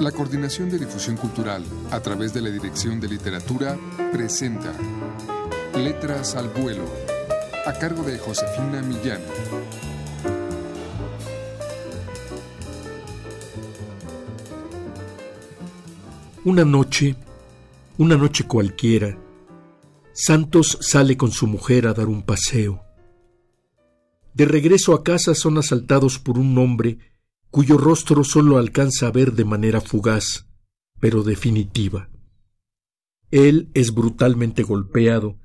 La Coordinación de Difusión Cultural, a través de la Dirección de Literatura, presenta Letras al Vuelo, a cargo de Josefina Millán. Una noche, una noche cualquiera, Santos sale con su mujer a dar un paseo. De regreso a casa son asaltados por un hombre cuyo rostro solo alcanza a ver de manera fugaz, pero definitiva. Él es brutalmente golpeado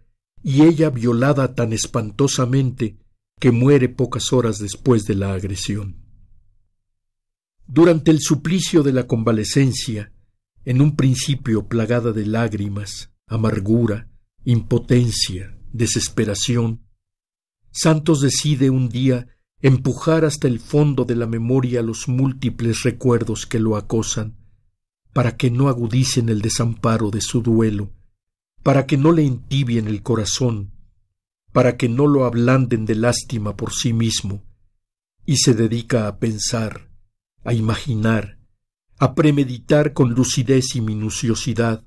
y ella violada tan espantosamente que muere pocas horas después de la agresión. Durante el suplicio de la convalecencia, en un principio plagada de lágrimas, amargura, impotencia, desesperación, Santos decide un día empujar hasta el fondo de la memoria los múltiples recuerdos que lo acosan, para que no agudicen el desamparo de su duelo, para que no le entibien el corazón, para que no lo ablanden de lástima por sí mismo, y se dedica a pensar, a imaginar, a premeditar con lucidez y minuciosidad,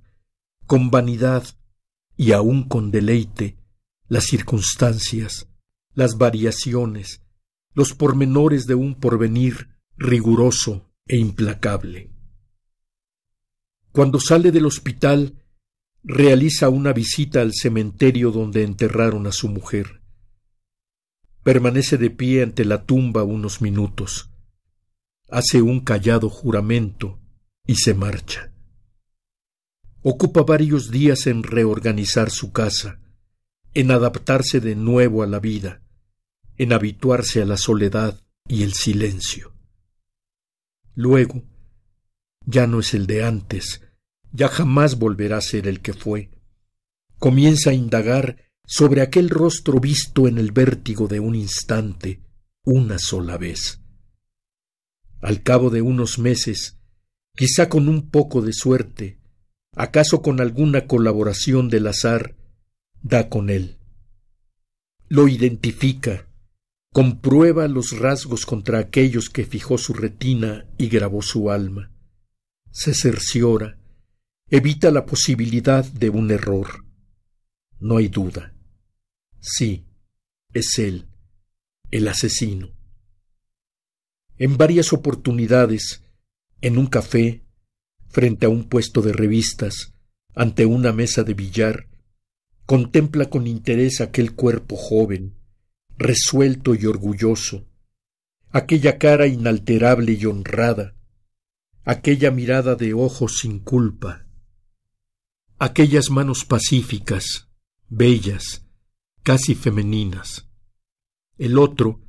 con vanidad y aun con deleite, las circunstancias, las variaciones, los pormenores de un porvenir riguroso e implacable. Cuando sale del hospital, realiza una visita al cementerio donde enterraron a su mujer. Permanece de pie ante la tumba unos minutos, hace un callado juramento y se marcha. Ocupa varios días en reorganizar su casa, en adaptarse de nuevo a la vida, en habituarse a la soledad y el silencio. Luego, ya no es el de antes, ya jamás volverá a ser el que fue. Comienza a indagar sobre aquel rostro visto en el vértigo de un instante, una sola vez. Al cabo de unos meses, quizá con un poco de suerte, acaso con alguna colaboración del azar, da con él. Lo identifica, comprueba los rasgos contra aquellos que fijó su retina y grabó su alma. Se cerciora, evita la posibilidad de un error. No hay duda. Sí, es él, el asesino. En varias oportunidades, en un café, frente a un puesto de revistas, ante una mesa de billar, contempla con interés aquel cuerpo joven, resuelto y orgulloso, aquella cara inalterable y honrada, aquella mirada de ojos sin culpa, aquellas manos pacíficas, bellas, casi femeninas. El otro,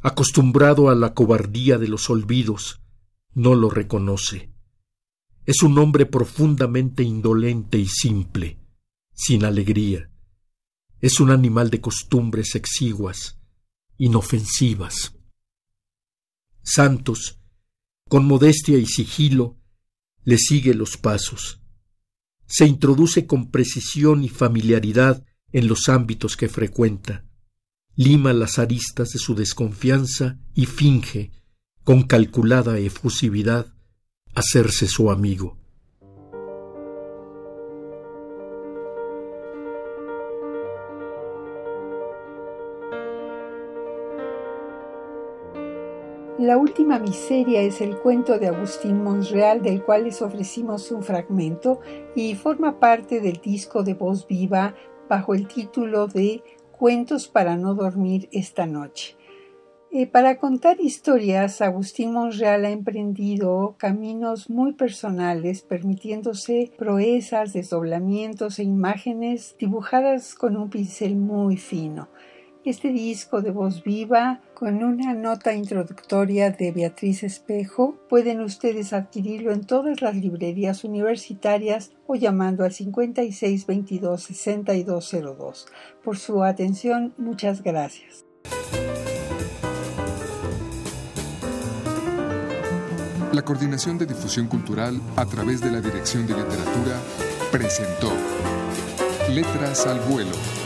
acostumbrado a la cobardía de los olvidos, no lo reconoce. Es un hombre profundamente indolente y simple, sin alegría, es un animal de costumbres exiguas, inofensivas. Santos, con modestia y sigilo, le sigue los pasos. Se introduce con precisión y familiaridad en los ámbitos que frecuenta, lima las aristas de su desconfianza y finge, con calculada efusividad, hacerse su amigo. La última miseria es el cuento de Agustín Monreal del cual les ofrecimos un fragmento y forma parte del disco de voz viva bajo el título de Cuentos para no dormir esta noche. Eh, para contar historias, Agustín Monreal ha emprendido caminos muy personales, permitiéndose proezas, desdoblamientos e imágenes dibujadas con un pincel muy fino. Este disco de voz viva con una nota introductoria de Beatriz Espejo pueden ustedes adquirirlo en todas las librerías universitarias o llamando al 56 22 6202. Por su atención, muchas gracias. La Coordinación de Difusión Cultural a través de la Dirección de Literatura presentó Letras al Vuelo